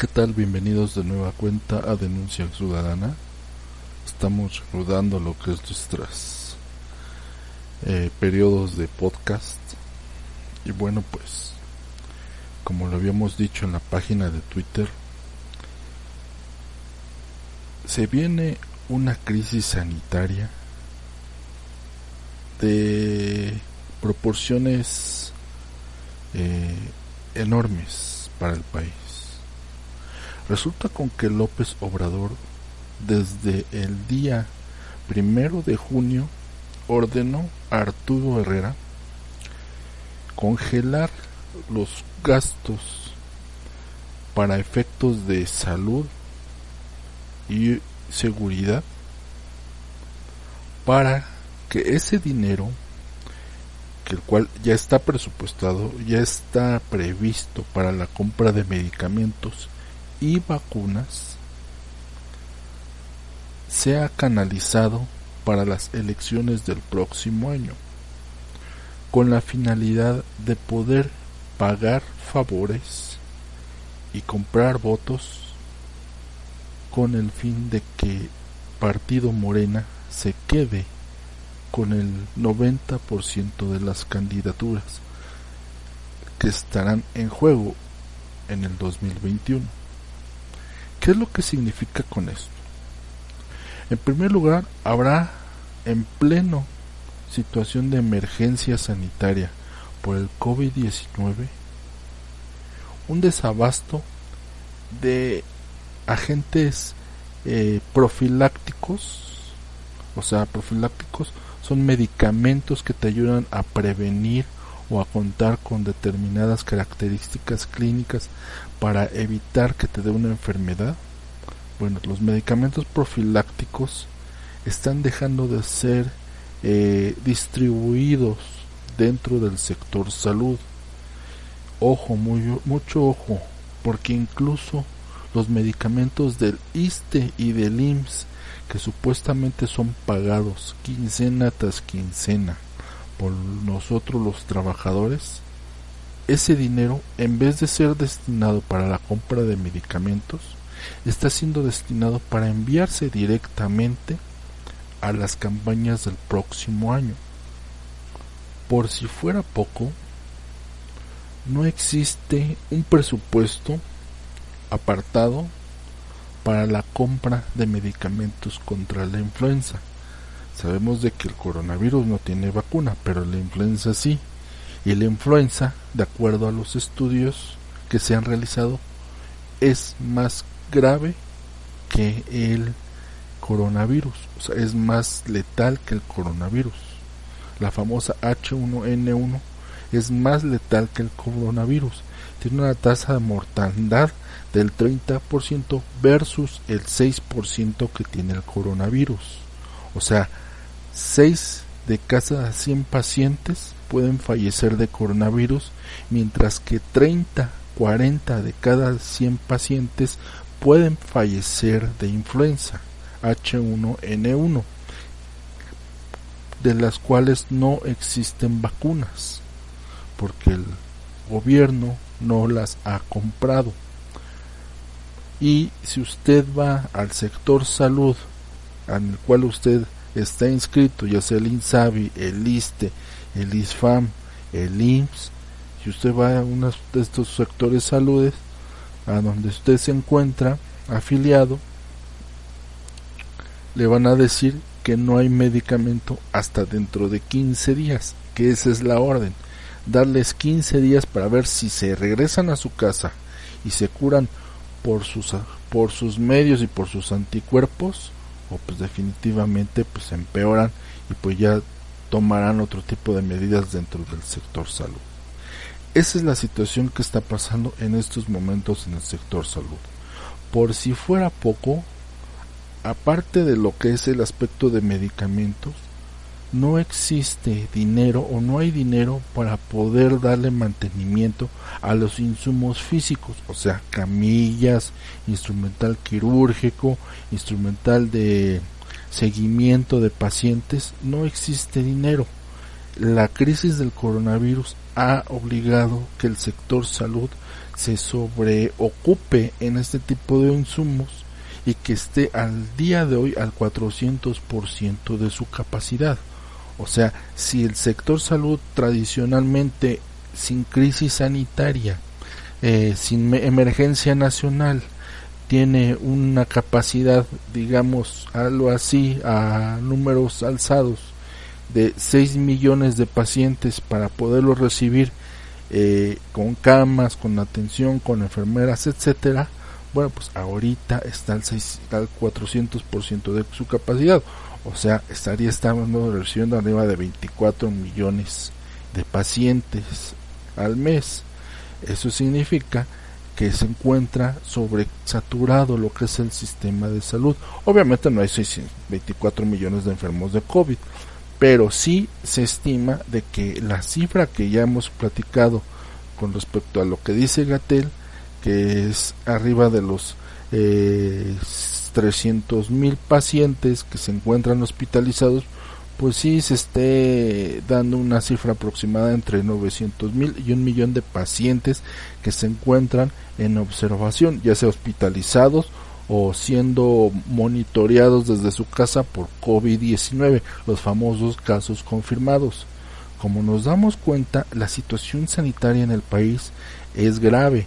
¿Qué tal? Bienvenidos de nueva cuenta a Denuncia Ciudadana. Estamos rodando lo que es nuestras eh, periodos de podcast. Y bueno, pues, como lo habíamos dicho en la página de Twitter, se viene una crisis sanitaria de proporciones eh, enormes para el país. Resulta con que López Obrador desde el día primero de junio ordenó a Arturo Herrera congelar los gastos para efectos de salud y seguridad para que ese dinero que el cual ya está presupuestado ya está previsto para la compra de medicamentos y vacunas sea canalizado para las elecciones del próximo año, con la finalidad de poder pagar favores y comprar votos con el fin de que Partido Morena se quede con el 90% de las candidaturas que estarán en juego en el 2021. ¿Qué es lo que significa con esto? En primer lugar, habrá en pleno situación de emergencia sanitaria por el COVID-19 un desabasto de agentes eh, profilácticos, o sea, profilácticos son medicamentos que te ayudan a prevenir o a contar con determinadas características clínicas para evitar que te dé una enfermedad, bueno, los medicamentos profilácticos están dejando de ser eh, distribuidos dentro del sector salud. Ojo, muy, mucho ojo, porque incluso los medicamentos del ISTE y del IMSS, que supuestamente son pagados quincena tras quincena por nosotros los trabajadores, ese dinero, en vez de ser destinado para la compra de medicamentos, está siendo destinado para enviarse directamente a las campañas del próximo año. Por si fuera poco, no existe un presupuesto apartado para la compra de medicamentos contra la influenza. Sabemos de que el coronavirus no tiene vacuna, pero la influenza sí y la influenza, de acuerdo a los estudios que se han realizado, es más grave que el coronavirus, o sea, es más letal que el coronavirus. La famosa H1N1 es más letal que el coronavirus. Tiene una tasa de mortandad del 30% versus el 6% que tiene el coronavirus. O sea, 6 de cada 100 pacientes pueden fallecer de coronavirus, mientras que 30, 40 de cada 100 pacientes pueden fallecer de influenza H1N1, de las cuales no existen vacunas, porque el gobierno no las ha comprado. Y si usted va al sector salud, el cual usted está inscrito, ya sea el INSABI, el ISTE, el ISFAM, el IMSS, si usted va a uno de estos sectores saludes, a donde usted se encuentra afiliado, le van a decir que no hay medicamento hasta dentro de 15 días, que esa es la orden, darles 15 días para ver si se regresan a su casa y se curan por sus, por sus medios y por sus anticuerpos, pues definitivamente pues empeoran y pues ya tomarán otro tipo de medidas dentro del sector salud. Esa es la situación que está pasando en estos momentos en el sector salud. por si fuera poco, aparte de lo que es el aspecto de medicamentos, no existe dinero o no hay dinero para poder darle mantenimiento a los insumos físicos, o sea, camillas, instrumental quirúrgico, instrumental de seguimiento de pacientes, no existe dinero. La crisis del coronavirus ha obligado que el sector salud se sobreocupe en este tipo de insumos y que esté al día de hoy al 400% de su capacidad. O sea, si el sector salud tradicionalmente sin crisis sanitaria, eh, sin emergencia nacional, tiene una capacidad, digamos, algo así, a números alzados, de 6 millones de pacientes para poderlos recibir eh, con camas, con atención, con enfermeras, etcétera, bueno, pues ahorita está al, 6, al 400% de su capacidad. O sea, estaría estando recibiendo arriba de 24 millones de pacientes al mes. Eso significa que se encuentra sobresaturado lo que es el sistema de salud. Obviamente no hay 24 millones de enfermos de COVID, pero sí se estima de que la cifra que ya hemos platicado con respecto a lo que dice Gatel, que es arriba de los eh, 300 mil pacientes que se encuentran hospitalizados, pues sí se esté dando una cifra aproximada entre 900 mil y un millón de pacientes que se encuentran en observación, ya sea hospitalizados o siendo monitoreados desde su casa por COVID-19, los famosos casos confirmados. Como nos damos cuenta, la situación sanitaria en el país es grave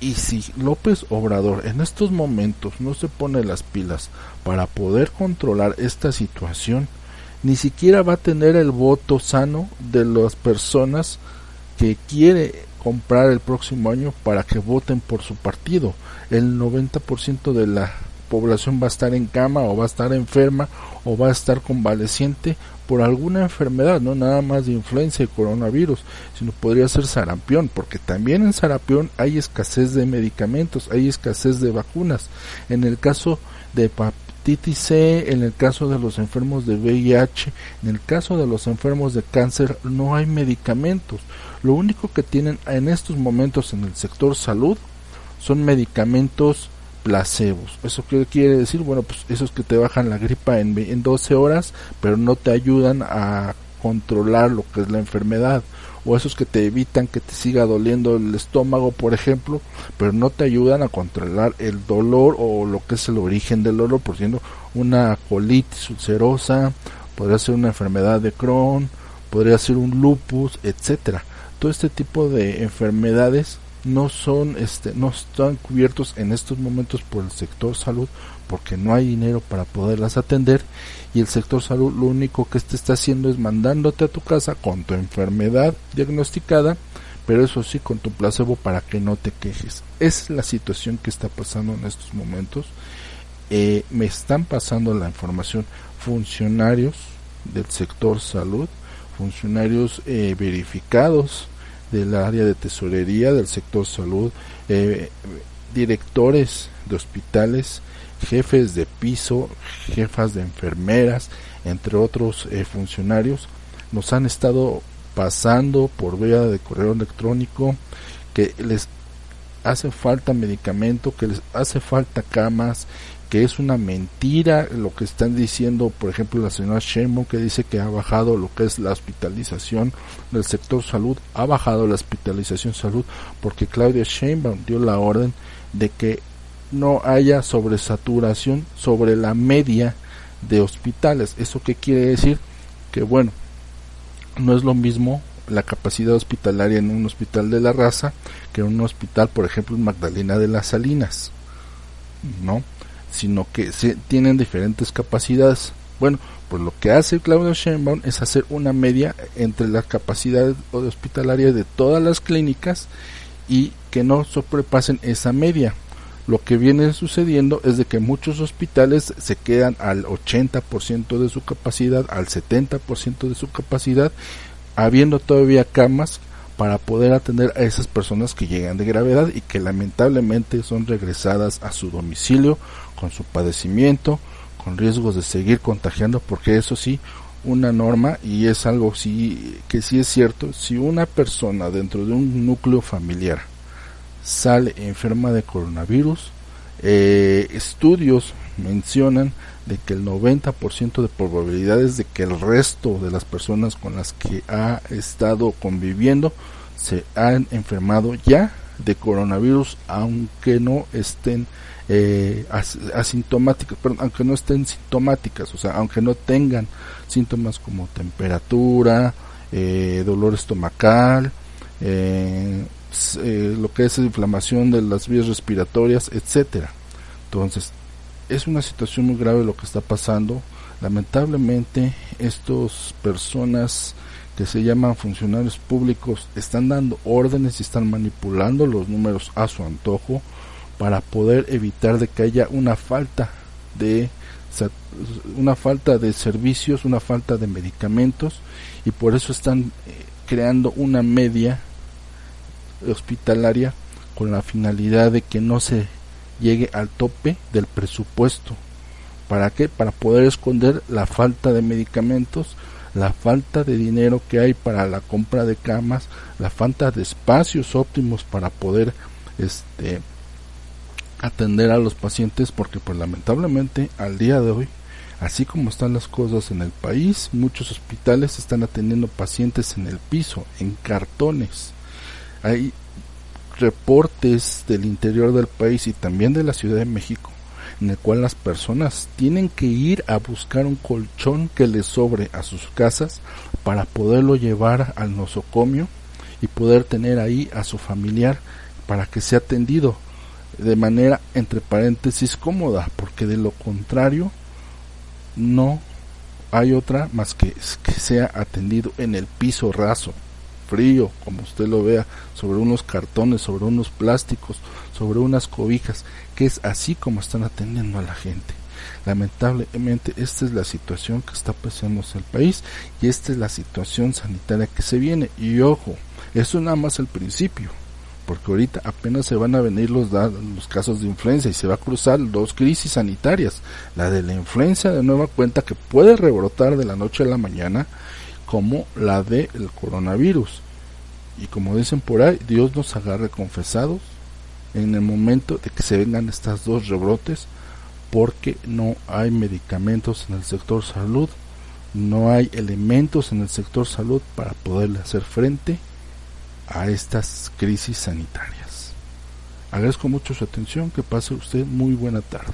y si López Obrador en estos momentos no se pone las pilas para poder controlar esta situación, ni siquiera va a tener el voto sano de las personas que quiere comprar el próximo año para que voten por su partido. El 90% de la población va a estar en cama o va a estar enferma o va a estar convaleciente por alguna enfermedad, no nada más de influencia y coronavirus, sino podría ser sarampión, porque también en sarampión hay escasez de medicamentos, hay escasez de vacunas. En el caso de hepatitis C, en el caso de los enfermos de VIH, en el caso de los enfermos de cáncer, no hay medicamentos. Lo único que tienen en estos momentos en el sector salud son medicamentos placebos. ¿Eso qué quiere decir? Bueno, pues esos que te bajan la gripa en, en 12 horas, pero no te ayudan a controlar lo que es la enfermedad. O esos que te evitan que te siga doliendo el estómago, por ejemplo, pero no te ayudan a controlar el dolor o lo que es el origen del dolor, por siendo una colitis ulcerosa, podría ser una enfermedad de Crohn, podría ser un lupus, etcétera. Todo este tipo de enfermedades no son este no están cubiertos en estos momentos por el sector salud porque no hay dinero para poderlas atender y el sector salud lo único que este está haciendo es mandándote a tu casa con tu enfermedad diagnosticada pero eso sí con tu placebo para que no te quejes. Es la situación que está pasando en estos momentos. Eh, me están pasando la información funcionarios del sector salud funcionarios eh, verificados del área de tesorería del sector salud, eh, directores de hospitales, jefes de piso, jefas de enfermeras, entre otros eh, funcionarios, nos han estado pasando por vía de correo electrónico que les hace falta medicamento, que les hace falta camas, que es una mentira lo que están diciendo, por ejemplo, la señora Sheinbaum que dice que ha bajado lo que es la hospitalización del sector salud, ha bajado la hospitalización salud porque Claudia Sheinbaum dio la orden de que no haya sobresaturación sobre la media de hospitales. ¿Eso qué quiere decir? Que bueno, no es lo mismo la capacidad hospitalaria en un hospital de la raza que en un hospital, por ejemplo, en Magdalena de las Salinas. ¿No? sino que se, tienen diferentes capacidades. Bueno, pues lo que hace Claudio Sheinbaum es hacer una media entre la capacidad hospitalaria de todas las clínicas y que no sobrepasen esa media. Lo que viene sucediendo es de que muchos hospitales se quedan al 80% de su capacidad, al 70% de su capacidad, habiendo todavía camas para poder atender a esas personas que llegan de gravedad y que lamentablemente son regresadas a su domicilio con su padecimiento, con riesgos de seguir contagiando, porque eso sí, una norma y es algo sí, que sí es cierto, si una persona dentro de un núcleo familiar sale enferma de coronavirus, eh, estudios mencionan de que el 90% de probabilidades de que el resto de las personas con las que ha estado conviviendo se han enfermado ya de coronavirus aunque no estén eh, asintomáticas, aunque no estén sintomáticas, o sea, aunque no tengan síntomas como temperatura, eh, dolor estomacal, eh, eh, lo que es inflamación de las vías respiratorias, etcétera. Entonces, es una situación muy grave lo que está pasando. Lamentablemente, estas personas que se llaman funcionarios públicos están dando órdenes y están manipulando los números a su antojo para poder evitar de que haya una falta de una falta de servicios, una falta de medicamentos y por eso están eh, creando una media hospitalaria con la finalidad de que no se llegue al tope del presupuesto. ¿Para qué? Para poder esconder la falta de medicamentos, la falta de dinero que hay para la compra de camas, la falta de espacios óptimos para poder este atender a los pacientes porque pues lamentablemente al día de hoy así como están las cosas en el país muchos hospitales están atendiendo pacientes en el piso en cartones hay reportes del interior del país y también de la Ciudad de México en el cual las personas tienen que ir a buscar un colchón que les sobre a sus casas para poderlo llevar al nosocomio y poder tener ahí a su familiar para que sea atendido de manera entre paréntesis cómoda porque de lo contrario no hay otra más que que sea atendido en el piso raso frío, como usted lo vea, sobre unos cartones, sobre unos plásticos, sobre unas cobijas, que es así como están atendiendo a la gente. Lamentablemente esta es la situación que está pasando en el país y esta es la situación sanitaria que se viene. Y ojo, eso es nada más el principio, porque ahorita apenas se van a venir los, los casos de influenza y se va a cruzar dos crisis sanitarias. La de la influenza de nueva cuenta que puede rebrotar de la noche a la mañana como la del coronavirus. Y como dicen por ahí, Dios nos agarre confesados en el momento de que se vengan estas dos rebrotes, porque no hay medicamentos en el sector salud, no hay elementos en el sector salud para poderle hacer frente a estas crisis sanitarias. Agradezco mucho su atención, que pase usted muy buena tarde.